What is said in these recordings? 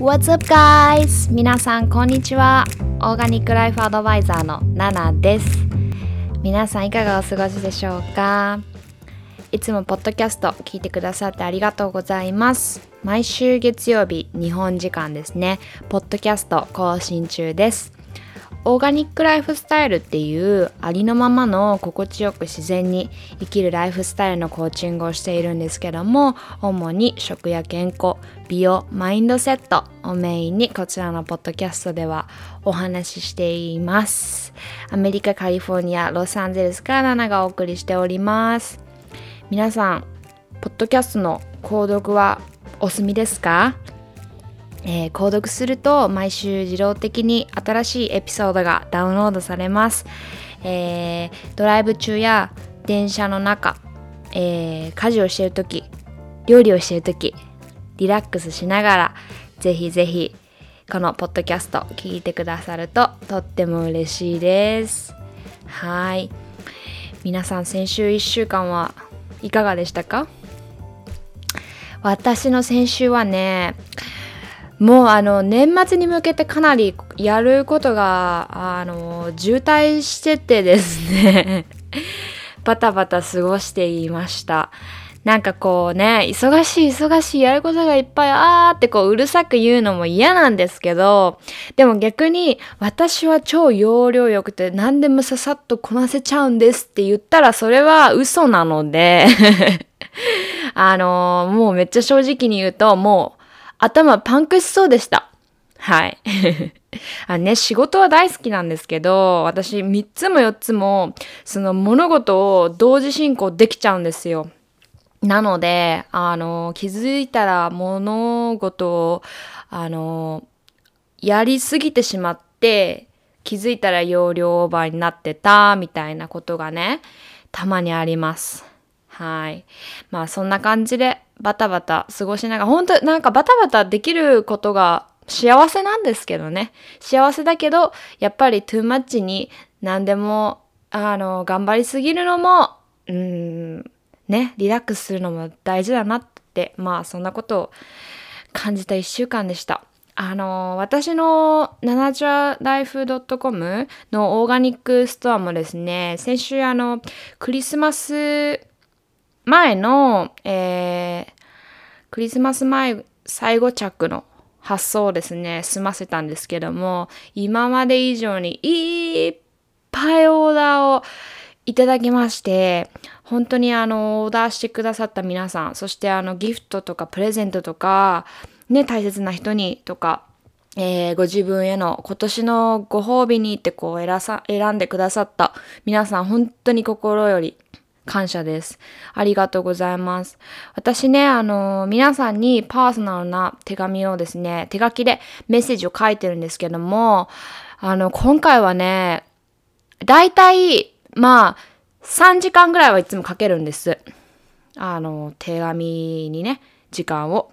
What's up guys? 皆さんこんにちは。オーガニックライフアドバイザーのナナです。皆さんいかがお過ごしでしょうか？いつもポッドキャスト聞いてくださってありがとうございます。毎週月曜日、日本時間ですね、ポッドキャスト更新中です。オーガニックライフスタイルっていうありのままの心地よく自然に生きるライフスタイルのコーチングをしているんですけども主に食や健康美容マインドセットをメインにこちらのポッドキャストではお話ししています。アメリカカリフォルニアロサンゼルスからナナがお送りしております。皆さんポッドキャストの購読はお済みですか？えー購読すると毎週自動的に新しいエピソードがダウンロードされます、えードライブ中や電車の中、えー家事をしている時料理をしている時リラックスしながらぜひぜひこのポッドキャスト聞いてくださるととっても嬉しいです。はい。皆さん先週1週間はいかがでしたか？私の先週はねもうあの年末に向けてかなりやることがあの渋滞しててですね。バタバタ過ごしていました。なんかこうね忙しい忙しいやることがいっぱいあーってこううるさく言うのも嫌なんですけどでも逆に私は超容量よくて何でもささっとこなせちゃうんですって言ったらそれは嘘なので。あのもうめっちゃ正直に言うともう頭パンクしそうでした。はい。あね、仕事は大好きなんですけど、私3つも4つも、その物事を同時進行できちゃうんですよ。なので、あの、気づいたら物事を、あの、やりすぎてしまって、気づいたら容量オーバーになってた、みたいなことがね、たまにあります。はい。まあそんな感じでバタバタ過ごしながら、本当なんかバタバタできることが幸せなんですけどね。幸せだけど、やっぱりトゥーマッチに何でも、あの、頑張りすぎるのも、うん、ね、リラックスするのも大事だなって、まあそんなことを感じた一週間でした。あの私のナナチュラライフ .com のオーガニックストアもですね、先週あの、クリスマス前の、えークリスマス前最後着の発送をですね済ませたんですけども今まで以上にいっぱいオーダーをいただきまして本当にあのオーダーしてくださった皆さんそしてあのギフトとかプレゼントとかね大切な人にとかえーご自分への今年のご褒美にってこう選さ選んでくださった皆さん本当に心より感謝です。ありがとうございます。私ね、あの皆さんにパーソナルな手紙をですね、手書きでメッセージを書いてるんですけども、あの、今回はね、だいたい、まあ、3時間ぐらいはいつも書けるんです。あの、手紙にね、時間を。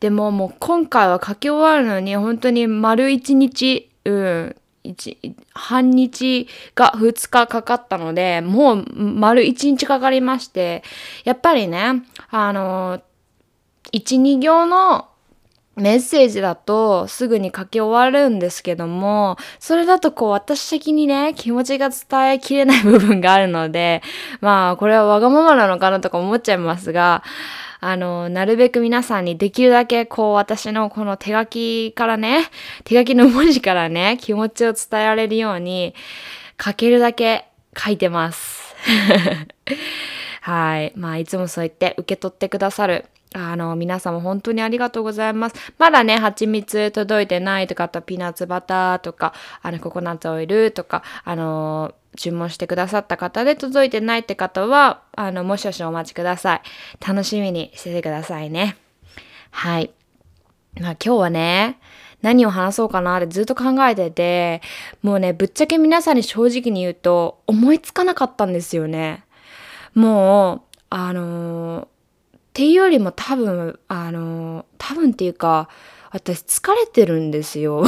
でももう今回は書き終わるのに本当に丸1日、うん、半日が2日かかったので、もう丸1日かかりまして、やっぱりね、あの、1、2行のメッセージだとすぐに書き終わるんですけども、それだとこう私的にね、気持ちが伝えきれない部分があるので、まあこれはわがままなのかなとか思っちゃいますが、あの、なるべく皆さんにできるだけこう私のこの手書きからね、手書きの文字からね、気持ちを伝えられるように書けるだけ書いてます。はい。まあ、いつもそう言って受け取ってくださる。あの、皆様本当にありがとうございます。まだね、蜂蜜届いてないとか、あとピーナッツバターとか、あの、ココナッツオイルとか、あの、注文してくださった方で届いてないって方は、あの、もしもしお待ちください。楽しみにしててくださいね。はい。まあ今日はね、何を話そうかなってずっと考えてて、もうね、ぶっちゃけ皆さんに正直に言うと、思いつかなかったんですよね。もう、あのーっていうよりも多分、あの多分っていうか、私疲れてるんですよ。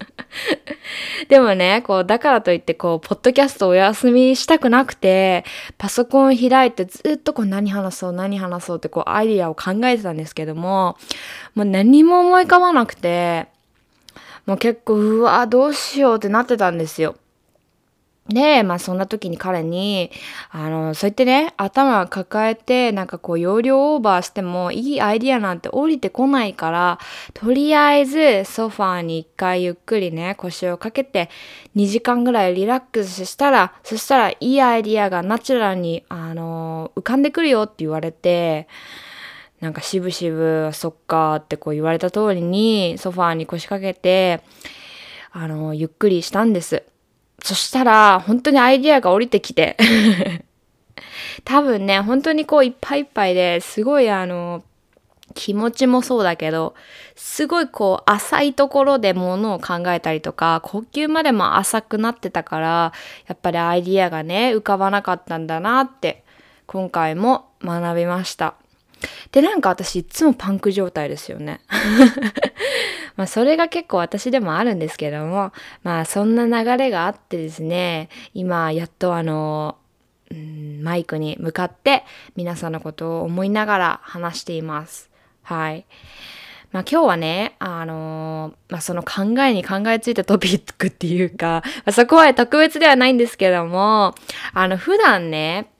でもね、こう、だからといって、こう、ポッドキャストお休みしたくなくて、パソコン開いてずっとこう、何話そう、何話そうって、こう、アイディアを考えてたんですけども、もう何も思い浮かばなくて、もう結構、うわ、どうしようってなってたんですよ。で、まあそんな時に彼に、あの、そう言ってね、頭抱えて、なんかこう容量オーバーしてもいいアイディアなんて降りてこないから、とりあえずソファーに一回ゆっくりね、腰をかけて2時間ぐらいリラックスしたら、そしたらいいアイディアがナチュラルに、あの、浮かんでくるよって言われて、なんかしぶしぶ、そっかってこう言われた通りにソファーに腰掛けて、あの、ゆっくりしたんです。そしたら、本当にアイディアが降りてきて 多分ね、本当にこういっぱいいっぱいですごいあの、気持ちもそうだけど、すごいこう浅いところでものを考えたりとか、呼吸までも浅くなってたから、やっぱりアイディアがね、浮かばなかったんだなって、今回も学びました。で、なんか私いつもパンク状態ですよね。まあそれが結構私でもあるんですけども、まあそんな流れがあってですね、今やっとあの、うん、マイクに向かって皆さんのことを思いながら話しています。はい。まあ今日はね、あのー、まあその考えに考えついたトピックっていうか、まあ、そこは特別ではないんですけども、あの普段ね、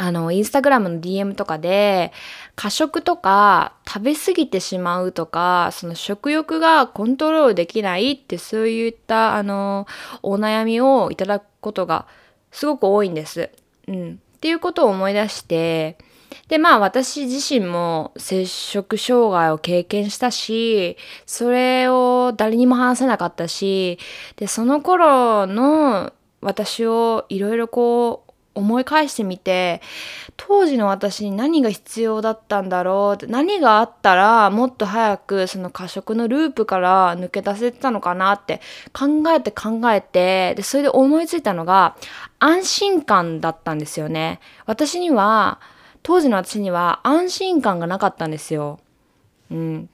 あの、インスタグラムの DM とかで、過食とか食べ過ぎてしまうとか、その食欲がコントロールできないってそういったあの、お悩みをいただくことがすごく多いんです。うん。っていうことを思い出して、で、まあ私自身も摂食障害を経験したし、それを誰にも話せなかったし、で、その頃の私をいろいろこう思い返してみて当時の私に何が必要だったんだろうって何があったらもっと早くその過食のループから抜け出せてたのかなって考えて考えてでそれで思いついたのが安心感だったんですよね。私には当時の私には安心感がなかったんですよ。うん、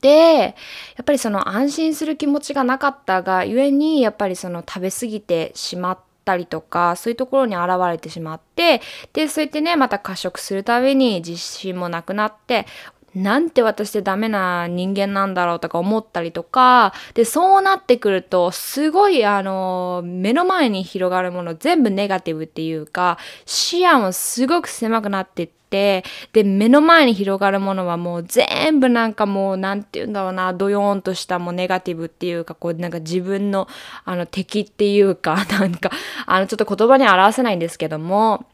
でやっぱりその安心する気持ちがなかったがゆえにやっぱりその食べ過ぎてしまったりとかそういうところに現れてしまってでそうやってねまた過食するために自信もなくなってなんて私ってダメな人間なんだろうとか思ったりとか、で、そうなってくると、すごい、あの、目の前に広がるもの全部ネガティブっていうか、視野もすごく狭くなってって、で、目の前に広がるものはもう全部なんかもう、なんて言うんだろうな、ドヨーンとしたもうネガティブっていうか、こう、なんか自分の、あの、敵っていうか、なんか、あの、ちょっと言葉に表せないんですけども、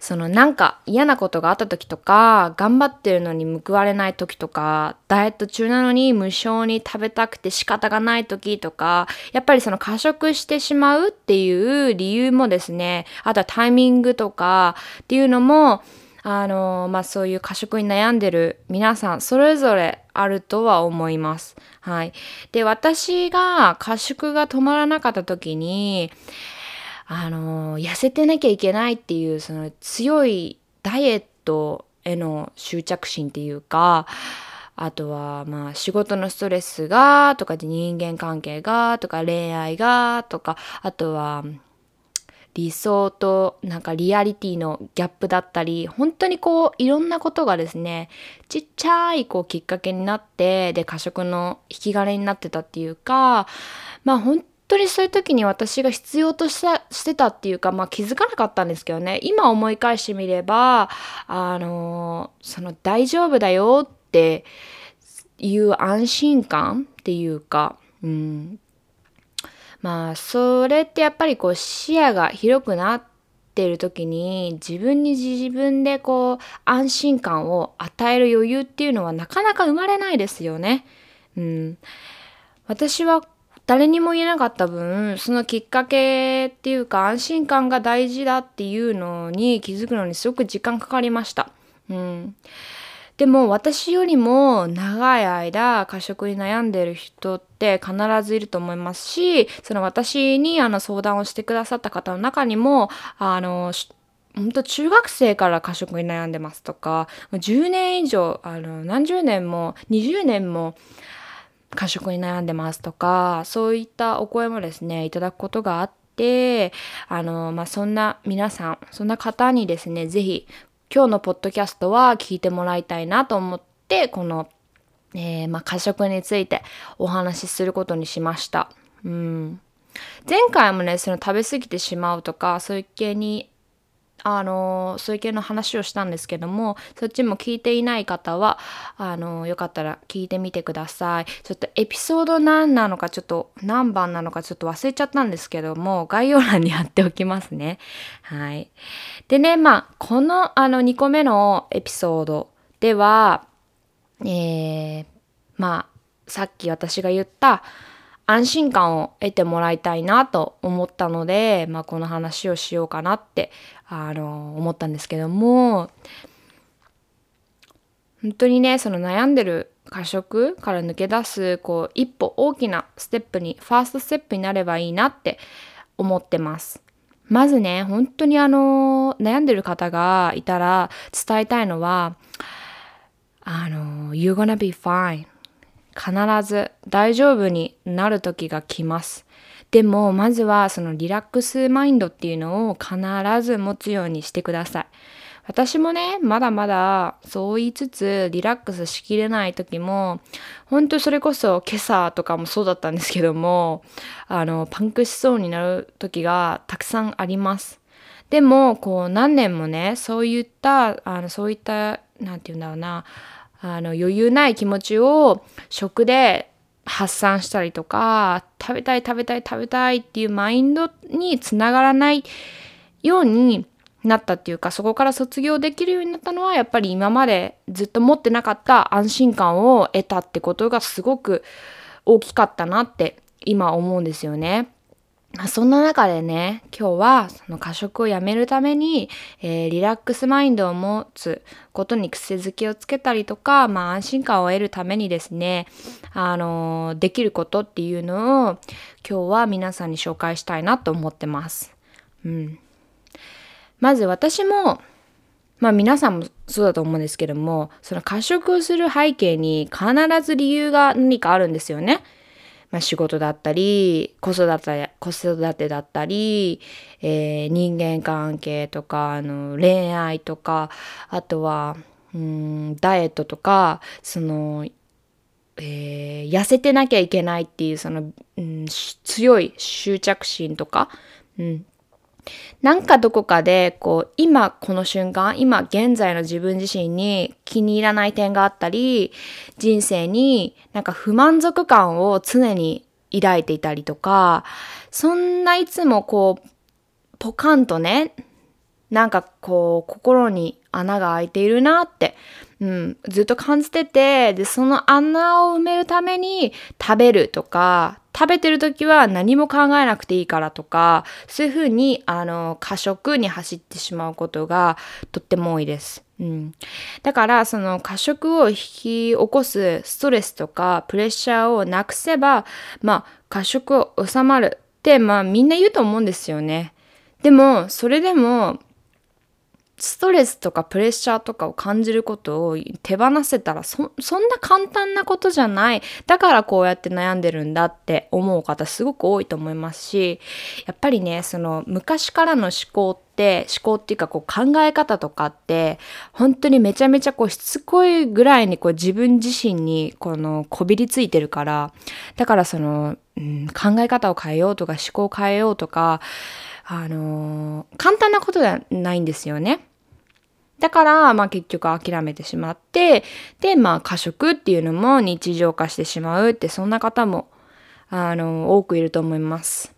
そのなんか嫌なことがあった時とか、頑張ってるのに報われない時とか、ダイエット中なのに無性に食べたくて仕方がない時とか、やっぱりその過食してしまうっていう理由もですね、あとはタイミングとかっていうのも、あのまあそういう過食に悩んでる皆さんそれぞれあるとは思います。はい。で、私が過食が止まらなかった時に、あの痩せてなきゃいけないっていうその強いダイエットへの執着心っていうかあとはまあ仕事のストレスがとか人間関係がとか恋愛がとかあとは理想となんかリアリティのギャップだったり本当にこういろんなことがですねちっちゃいこうきっかけになってで過食の引き金になってたっていうかまあ本当にそういう時に私が必要としたしてたっていうか、まあ、気づかなかったんですけどね。今思い返してみればあのその大丈夫だよっていう安心感っていうか、うん、まあそれってやっぱりこう視野が広くなってる時に自分に自分でこう安心感を与える余裕っていうのはなかなか生まれないですよね。うん、私は誰にも言えなかった分そのきっかけっていうか安心感が大事だっていうのに気づくのにすごく時間かかりました。うん、でも私よりも長い間過食に悩んでる人って必ずいると思いますしその私にあの相談をしてくださった方の中にもあの本当中学生から過食に悩んでますとか10年以上あの何十年も20年も過食に悩んでますとか、そういったお声もですね、いただくことがあって、あの、まあ、そんな皆さん、そんな方にですね、ぜひ、今日のポッドキャストは聞いてもらいたいなと思って、この、えー、まあ、過食についてお話しすることにしました。うん。前回もね、その食べ過ぎてしまうとか、そういう系にあのそういう系の話をしたんですけどもそっちも聞いていない方はあのよかったら聞いてみてください。ちょっとエピソード何なのかちょっと何番なのかちょっと忘れちゃったんですけども概要欄に貼っておきますね。はい。でねまあこのあの2個目のエピソードではえー、まあさっき私が言った安心感を得てもらいたいなと思ったので、まあ、この話をしようかなってあの思ったんですけども本当にねその悩んでる過食から抜け出すこう一歩大きなステップにファーストステップになればいいなって思ってます。まずね本当にあの悩んでる方がいたら伝えたいのはあの You're gonna be fine 必ず大丈夫になる時が来ます。でもまずはそのリラックスマインドっていうのを必ず持つようにしてください。私もね、まだまだそう言いつつリラックスしきれない時も、本当それこそ今朝とかもそうだったんですけども、あの、パンクしそうになる時がたくさんあります。でも、こう何年もね、そういった、あのそういった、なんて言うんだろうな、あの余裕ない気持ちを食で発散したりとか食べたい食べたい食べたいっていうマインドにつながらないようになったっていうかそこから卒業できるようになったのはやっぱり今までずっと持ってなかった安心感を得たってことがすごく大きかったなって今思うんですよね。まそんな中でね、今日はその過食をやめるために、えー、リラックスマインドを持つことに癖づけをつけたりとか、まあ安心感を得るためにですね、あのー、できることっていうのを今日は皆さんに紹介したいなと思ってます。うん。まず私も、まあ皆さんもそうだと思うんですけども、その過食をする背景に必ず理由が何かあるんですよね。まあ、仕事だったり子育て子育てだったり、えー、人間関係とかあの恋愛とかあとはうんダイエットとかその、えー、痩せてなきゃいけないっていうその、うん、強い執着心とか、うん、なんかどこかで、こう、今この瞬間、今現在の自分自身に気に入らない点があったり、人生になんか不満足感を常に抱いていたりとか、そんないつもこう、ポカンとね、なんかこう、心に穴が開いているなって、うん、ずっと感じてて、で、その穴を埋めるために食べるとか、食べてる時は何も考えなくていいからとか、そういうふうに、あの、過食に走ってしまうことがとっても多いです。うん。だから、その過食を引き起こすストレスとかプレッシャーをなくせば、まあ、過食を収まるって、まあ、みんな言うと思うんですよね。でも、それでも、ストレスとかプレッシャーとかを感じることを手放せたらそんな簡単なことじゃないだからこうやって悩んでるんだって思う方すごく多いと思いますしやっぱりねその昔からの思考って思考っていうかこう考え方とかって本当にめちゃめちゃこうしつこいぐらいにこう自分自身にこのこびりついてるからだからその、うん、考え方を変えようとか思考を変えようとかあの、簡単なことではないんですよね。だから、まあ結局諦めてしまって、で、まあ過食っていうのも日常化してしまうって、そんな方も、あの、多くいると思います。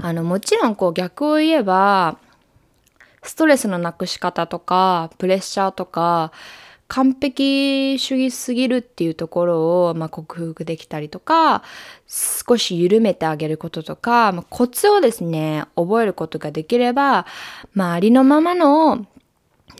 あの、もちろんこう逆を言えば、ストレスのなくし方とか、プレッシャーとか、完璧主義すぎるっていうところを、まあ、克服できたりとか少し緩めてあげることとか、まあ、コツをですね覚えることができれば、まあ、ありのままの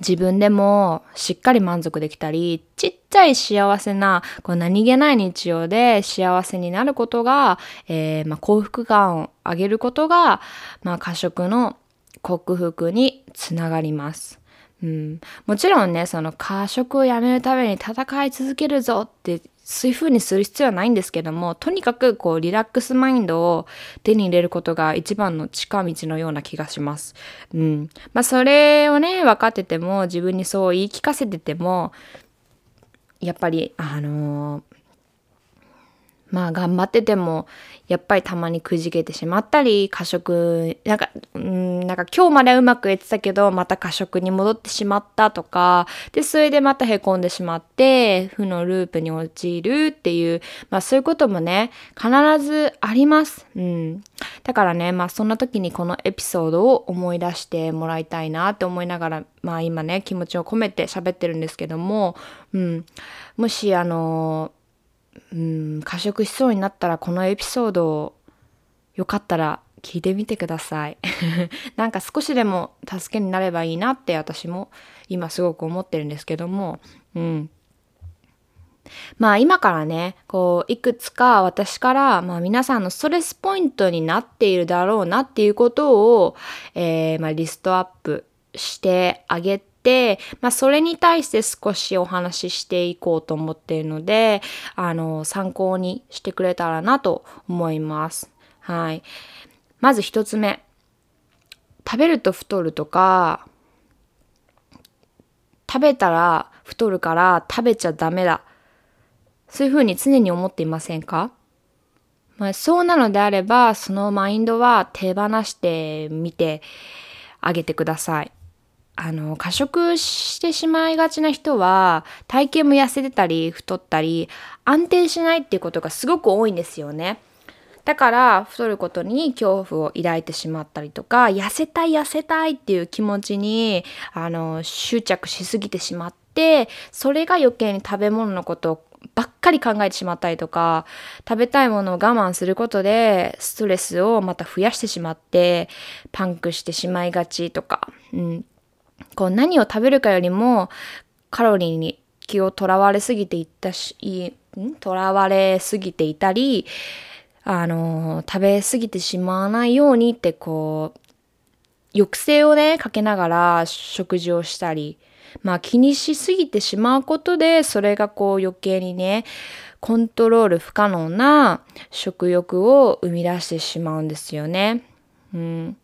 自分でもしっかり満足できたりちっちゃい幸せなこう何気ない日常で幸せになることが、えー、まあ、幸福感を上げることが、まあ、過食の克服につながります。うん、もちろんねその過食をやめるために戦い続けるぞってそういう風にする必要はないんですけどもとにかくこうリラックスマインドを手に入れることが一番の近道のような気がします。うん、まあそれをね分かってても自分にそう言い聞かせててもやっぱりあのーまあ頑張っててもやっぱりたまにくじけてしまったり過食なんかうんなんか今日までうまくいってたけどまた過食に戻ってしまったとかでそれでまたへこんでしまって負のループに陥るっていうまあそういうこともね必ずあります。うん、だからねまあそんな時にこのエピソードを思い出してもらいたいなって思いながらまあ今ね気持ちを込めて喋ってるんですけども、うん、もしあのうん過食しそうになったらこのエピソードをよかったら聞いてみてください。なんか少しでも助けになればいいなって私も今すごく思ってるんですけども。うん。まあ今からねこういくつか私から、まあ、皆さんのストレスポイントになっているだろうなっていうことを、えー、まあ、リストアップしてあげて、まあ、それに対して少しお話ししていこうと思っているので、あの、参考にしてくれたらなと思います。はい。まず一つ目。食べると太るとか、食べたら太るから食べちゃダメだ。そういうふうに常に思っていませんか？まあ、そうなのであれば、そのマインドは手放してみてあげてください。あの、過食してしまいがちな人は、体型も痩せてたり、太ったり、安定しないっていうことがすごく多いんですよね。だから、太ることに恐怖を抱いてしまったりとか、痩せたい痩せたいっていう気持ちに、あの、執着しすぎてしまって、それが余計に食べ物のことばっかり考えてしまったりとか、食べたいものを我慢することで、ストレスをまた増やしてしまって、パンクしてしまいがちとか、うん、こう何を食べるかよりもカロリーに気をとらわれすぎていったし、とらわれすぎていたり、あの、食べ過ぎてしまわないようにってこう、抑制をね、かけながら食事をしたり、まあ気にしすぎてしまうことで、それがこう余計にね、コントロール不可能な食欲を生み出してしまうんですよね。うん。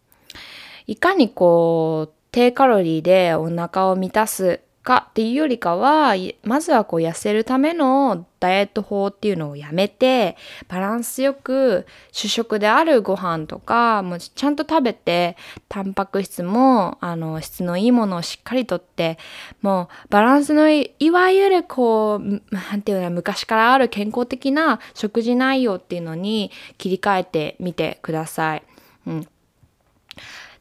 いかにこう、低カロリーでお腹を満たすかっていうよりかはまずはこう痩せるためのダイエット法っていうのをやめてバランスよく主食であるご飯とかもちゃんと食べてタンパク質もあの質のいいものをしっかりとってもうバランスのいいわゆるこう何て言うの昔からある健康的な食事内容っていうのに切り替えてみてください。うん、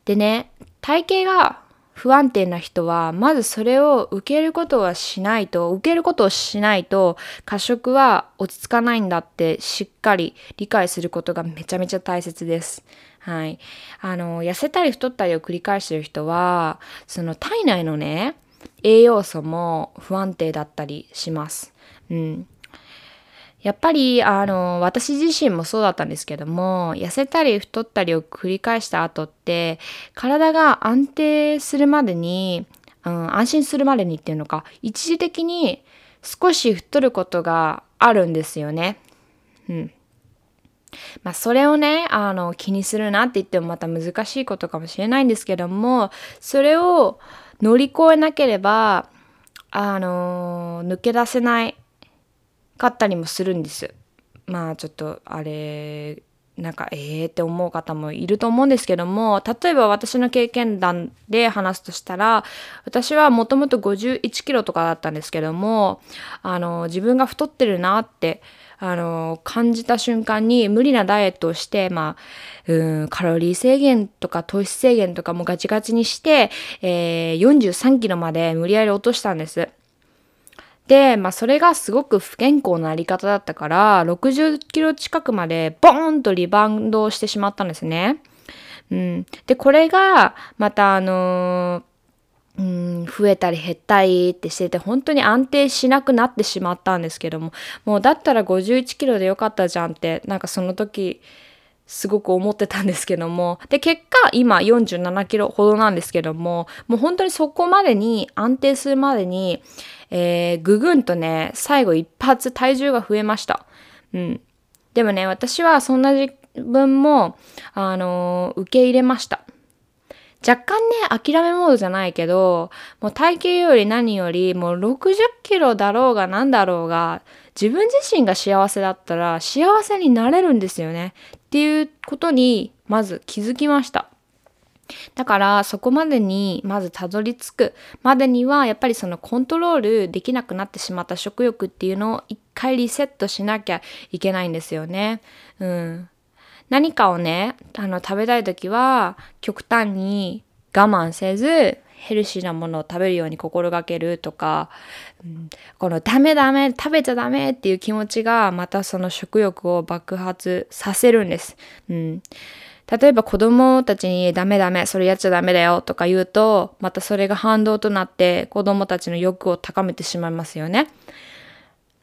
でね体型が不安定な人はまずそれを受けることはしないと受けることをしないと過食は落ち着かないんだってしっかり理解することがめちゃめちゃ大切です。はい。あの、痩せたり太ったりを繰り返してる人は、その体内のね、栄養素も不安定だったりします。うん。やっぱりあの私自身もそうだったんですけども痩せたり太ったりを繰り返した後って体が安定するまでに、うん、安心するまでにっていうのか一時的に少し太ることがあるんですよね。うん。まあそれをねあの気にするなって言ってもまた難しいことかもしれないんですけどもそれを乗り越えなければあの抜け出せないかったりもするんです。まあちょっとあれなんかええー、って思う方もいると思うんですけども例えば私の経験談で話すとしたら私はもともと51キロとかだったんですけどもあの自分が太ってるなってあの感じた瞬間に無理なダイエットをして、まあ、うんカロリー制限とか糖質制限とかもガチガチにして、えー、43キロまで無理やり落としたんです。で、まあそれがすごく不健康なあり方だったから、60キロ近くまでボーンとリバウンドしてしまったんですね。うん。で、これが、またあのー、うん、増えたり減ったりってしてて本当に安定しなくなってしまったんですけどももうだったら51キロでよかったじゃんってなんかその時すごく思ってたんですけども。で、結果、今47キロほどなんですけども、もう本当にそこまでに安定するまでに、えー、ぐぐんとね、最後一発体重が増えました。うん。でもね、私はそんな自分も、あのー、受け入れました。若干ね、諦めモードじゃないけど、もう体型より何より、もう60キロだろうが何だろうが、自分自身が幸せだったら幸せになれるんですよね。っていうことに、まず気づきました。だからそこまでにまずたどり着くまでにはやっぱりそのコントロールできなくなってしまった食欲っていうのを一回リセットしなきゃいけないんですよね。うん。何かをね、あの、食べたい時は、極端に我慢せず、ヘルシーなものを食べるように心がけるとか、うん、このダメダメ、食べちゃダメっていう気持ちが、またその食欲を爆発させるんです。うん。例えば子供たちにダメダメ、それやっちゃダメだよとか言うと、またそれが反動となって子供たちの欲を高めてしまいますよね。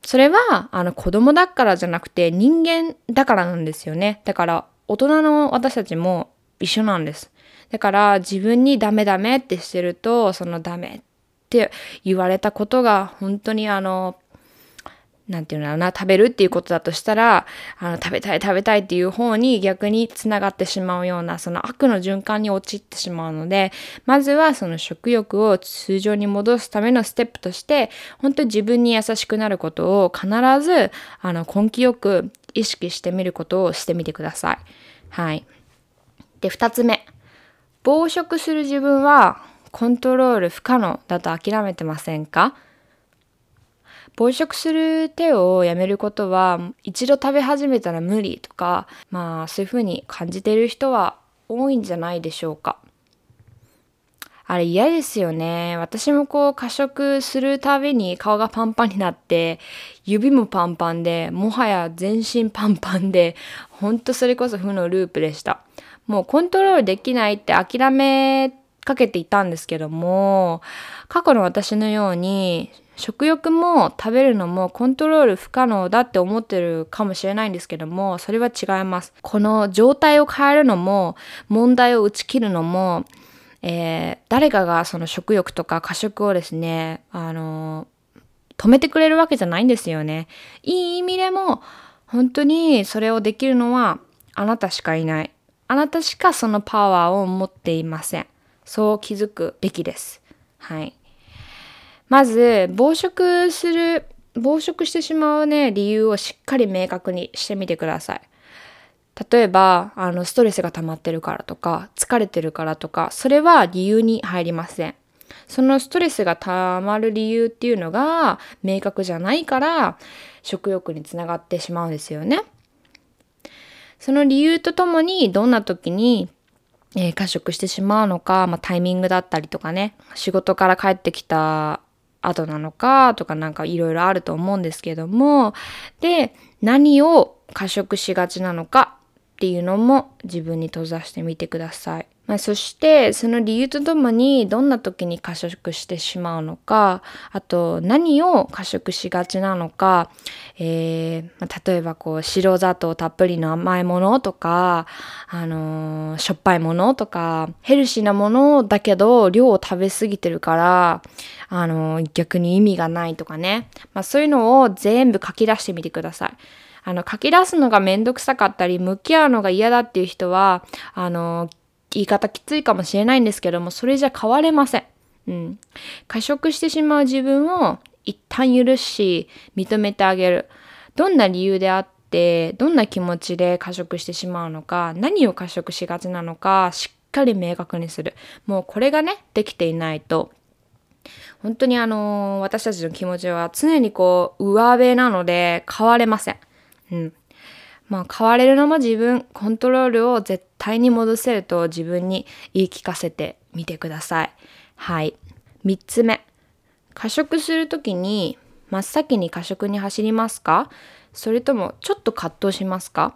それは、あの、子供だからじゃなくて人間だからなんですよね。だから、大人の私たちも一緒なんです。だから自分にダメダメってしてると、そのダメって言われたことが本当にあの、なんていうのかな、食べるっていうことだとしたら、あの、食べたい食べたいっていう方に逆につながってしまうような、その悪の循環に陥ってしまうので、まずはその食欲を通常に戻すためのステップとして、本当に自分に優しくなることを必ず、あの、根気よく意識してみることをしてみてください。はい。で、二つ目。暴食する自分はコントロール不可能だと諦めてませんか？暴食する手をやめることは一度食べ始めたら無理とかまあそういうふうに感じている人は多いんじゃないでしょうか。あれ嫌ですよね。私もこう過食するたびに顔がパンパンになって指もパンパンでもはや全身パンパンでほんとそれこそ負のループでした。もうコントロールできないって諦めかけていたんですけども過去の私のように食欲も食べるのもコントロール不可能だって思ってるかもしれないんですけどもそれは違います。この状態を変えるのも問題を打ち切るのも、えー、誰かがその食欲とか過食をですねあの止めてくれるわけじゃないんですよね。いい意味でも本当にそれをできるのはあなたしかいない。あなたしかそのパワーを持っていませんそう気づくべきですはいまず、暴食する、暴食してしまうね、理由をしっかり明確にしてみてください。例えば、あの、ストレスが溜まってるからとか、疲れてるからとか、それは理由に入りません。そのストレスが溜まる理由っていうのが明確じゃないから食欲につながってしまうんですよね。その理由とともにどんな時に、えー、過食してしまうのか、まあ、タイミングだったりとかね仕事から帰ってきた後なのかとかなんかいろいろあると思うんですけどもで何を過食しがちなのかっていうのも自分に閉ざしてみてください。まあ、そしてその理由とともにどんな時に過食してしまうのかあと何を過食しがちなのか、えーまあ、例えばこう白砂糖たっぷりの甘いものとか、あのー、しょっぱいものとかヘルシーなものだけど量を食べ過ぎてるから、あのー、逆に意味がないとかね、まあ、そういうのを全部書き出してみてください。あの書き出すのがめんどくさかったり向き合うのが嫌だっていう人はあの言い方きついかもしれないんですけども、それじゃ変われません。うん。過食してしまう自分を一旦許し、認めてあげる。どんな理由であって、どんな気持ちで過食してしまうのか、何を過食しがちなのか、しっかり明確にする。もうこれがね、できていないと、本当にあのー、私たちの気持ちは常にこう、上辺なので変われません。うん。まあ変われるのも自分、コントロールを絶対に戻せると自分に言い聞かせてみてください。はい。3つ目。過食するときに真っ先に過食に走りますか？それともちょっと葛藤しますか？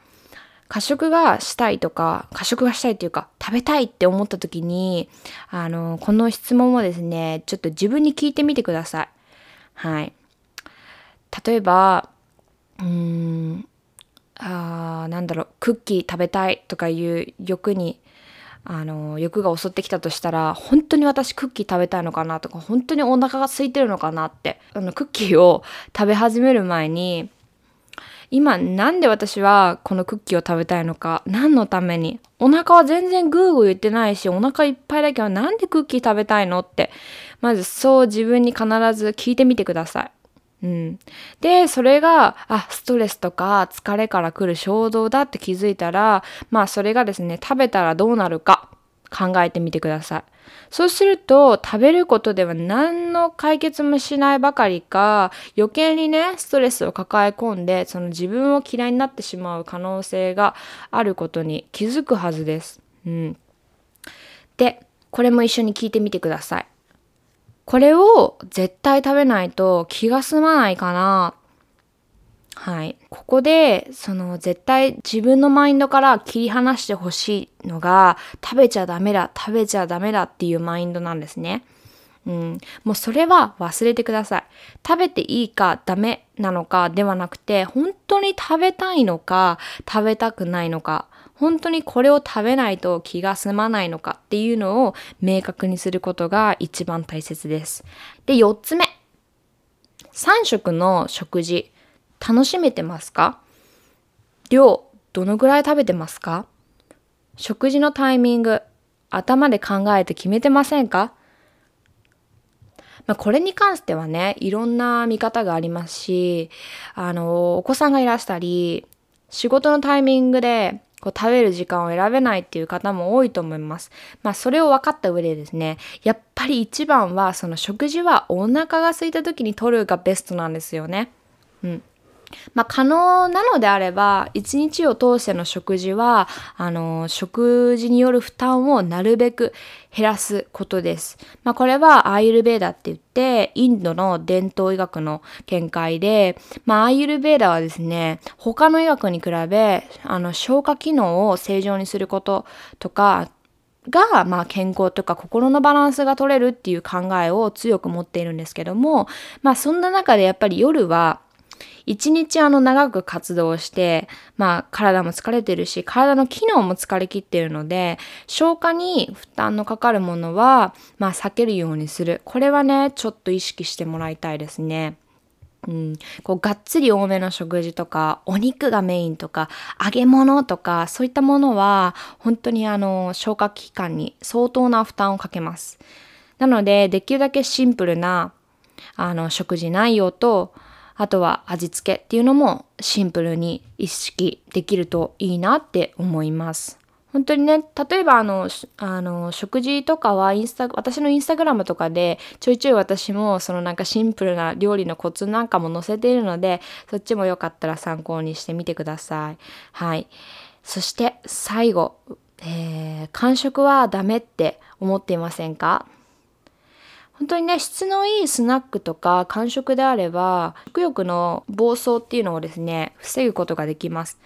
過食がしたいとか、過食がしたいっていうか、食べたいって思った時に、あの、この質問をですね、ちょっと自分に聞いてみてください。はい。例えば、うーん、あなんだろうクッキー食べたいとかいう欲にあの欲が襲ってきたとしたら本当に私クッキー食べたいのかなとか本当にお腹が空いてるのかなってあのクッキーを食べ始める前に今なんで私はこのクッキーを食べたいのか何のためにお腹は全然グーグー言ってないしお腹いっぱいだけどなんでクッキー食べたいのってまずそう自分に必ず聞いてみてください。うん、でそれがあストレスとか疲れから来る衝動だって気づいたらまあそれがですね食べたらどうなるか考えてみてください。そうすると食べることでは何の解決もしないばかりか余計にねストレスを抱え込んでその自分を嫌いになってしまう可能性があることに気づくはずです。うん、でこれも一緒に聞いてみてください。これを絶対食べないと気が済まないかなはい。ここで、その絶対自分のマインドから切り離してほしいのが、食べちゃダメだ、食べちゃダメだっていうマインドなんですね。うん。もうそれは忘れてください。食べていいかダメなのかではなくて、本当に食べたいのか、食べたくないのか、本当にこれを食べないと気が済まないのかっていうのを明確にすることが一番大切です。で、4つ目。3食の食事。楽しめてますか？量、どのぐらい食べてますか？食事のタイミング、頭で考えて決めてませんか？まあ、これに関してはね、いろんな見方がありますし、あの、お子さんがいらしたり、仕事のタイミングでこう食べる時間を選べないっていう方も多いと思います。まあそれを分かった上でですね、やっぱり一番はその食事はお腹が空いた時に取るがベストなんですよね。うん。まあ、可能なのであれば、一日を通しての食事は、あの、食事による負担をなるべく減らすことです。まあ、これはアイルベーダって言って、インドの伝統医学の見解で、まあ、アイルベーダはですね、他の医学に比べ、あの、消化機能を正常にすることとか、が、まあ、健康とか心のバランスが取れるっていう考えを強く持っているんですけども、まあそんな中でやっぱり夜は一日あの長く活動して、まあ体も疲れてるし、体の機能も疲れきってるので、消化に負担のかかるものは、まあ避けるようにする。これはね、ちょっと意識してもらいたいですね。うん、こうがっつり多めの食事とかお肉がメインとか揚げ物とかそういったものは本当にあの消化器官に相当な負担をかけます。なのでできるだけシンプルなあの食事内容とあとは味付けっていうのもシンプルに意識できるといいなって思います。本当にね、例えばあの、あの、食事とかはインスタ、私のインスタグラムとかでちょいちょい私もそのなんかシンプルな料理のコツなんかも載せているので、そっちもよかったら参考にしてみてください。はい。そして最後、えー、完食はダメって思っていませんか？本当にね質のいいスナックとか間食であれば食欲の暴走っていうのをですね防ぐことができます。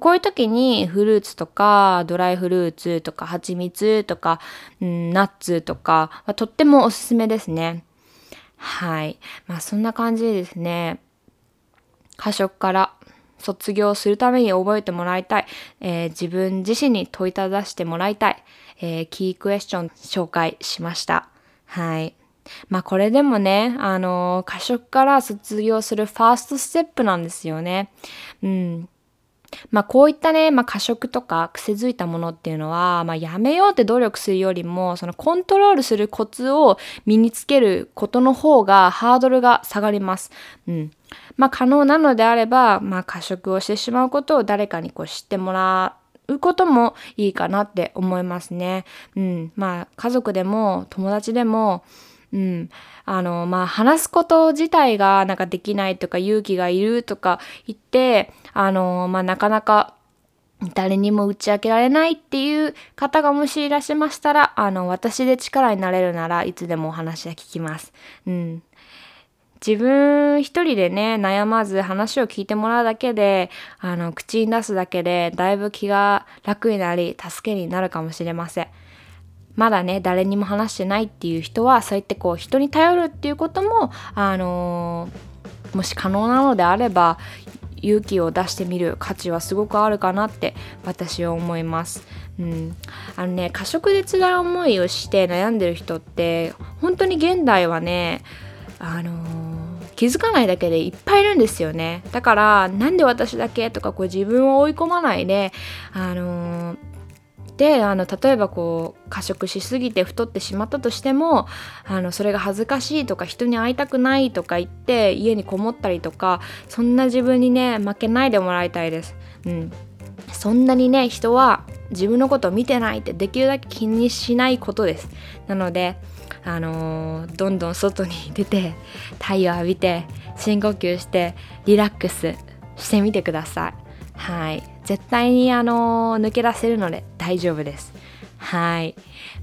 こういう時にフルーツとかドライフルーツとか蜂蜜とか、うん、ナッツとかとってもおすすめですね。はい。まあそんな感じでですね。過食から卒業するために覚えてもらいたい、えー、自分自身に問いただしてもらいたい、えー、キークエスチョン紹介しました。はい。まあこれでもね、あの、過食から卒業するファーストステップなんですよね。うん。まあこういったね、まあ過食とか癖づいたものっていうのは、まあやめようって努力するよりも、そのコントロールするコツを身につけることの方がハードルが下がります。うん。まあ可能なのであれば、まあ過食をしてしまうことを誰かにこう知ってもらうこともいいかなって思いますね。うん。まあ家族でも友達でも、うん。あの、まあ、話すこと自体がなんかできないとか勇気がいるとか言って、あの、まあ、なかなか誰にも打ち明けられないっていう方がもしいらっしゃいましたら、あの、私で力になれるならいつでもお話は聞きます。うん。自分一人でね、悩まず話を聞いてもらうだけで、あの、口に出すだけで、だいぶ気が楽になり、助けになるかもしれません。まだね誰にも話してないっていう人はそうやってこう人に頼るっていうこともあのー、もし可能なのであれば勇気を出してみる価値はすごくあるかなって私は思います。うん、あのね過食で辛い思いをして悩んでる人って本当に現代はねあのー、気づかないだけでいっぱいいるんですよねだからなんで私だけとかこう自分を追い込まないであのーであの例えばこう過食しすぎて太ってしまったとしてもあのそれが恥ずかしいとか人に会いたくないとか言って家にこもったりとかそんな自分にね負けないでもらいたいです。うん、そんなにね人は自分のことを見てないってできるだけ気にしないことです。なのであのー、どんどん外に出て太陽浴びて深呼吸してリラックスしてみてください。はい絶対にあの抜け出せるので大丈夫です。はい。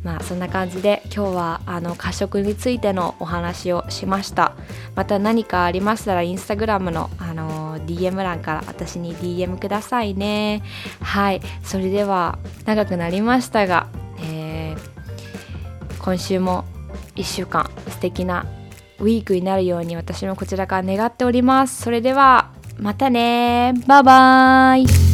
まあそんな感じで今日はあの過食についてのお話をしました。また何かありましたらインスタグラムのあの DM 欄から私に DM くださいね。はい。それでは長くなりましたが、えー、今週も1週間素敵なウィークになるように私もこちらから願っております。それではまたね。バイバーイ。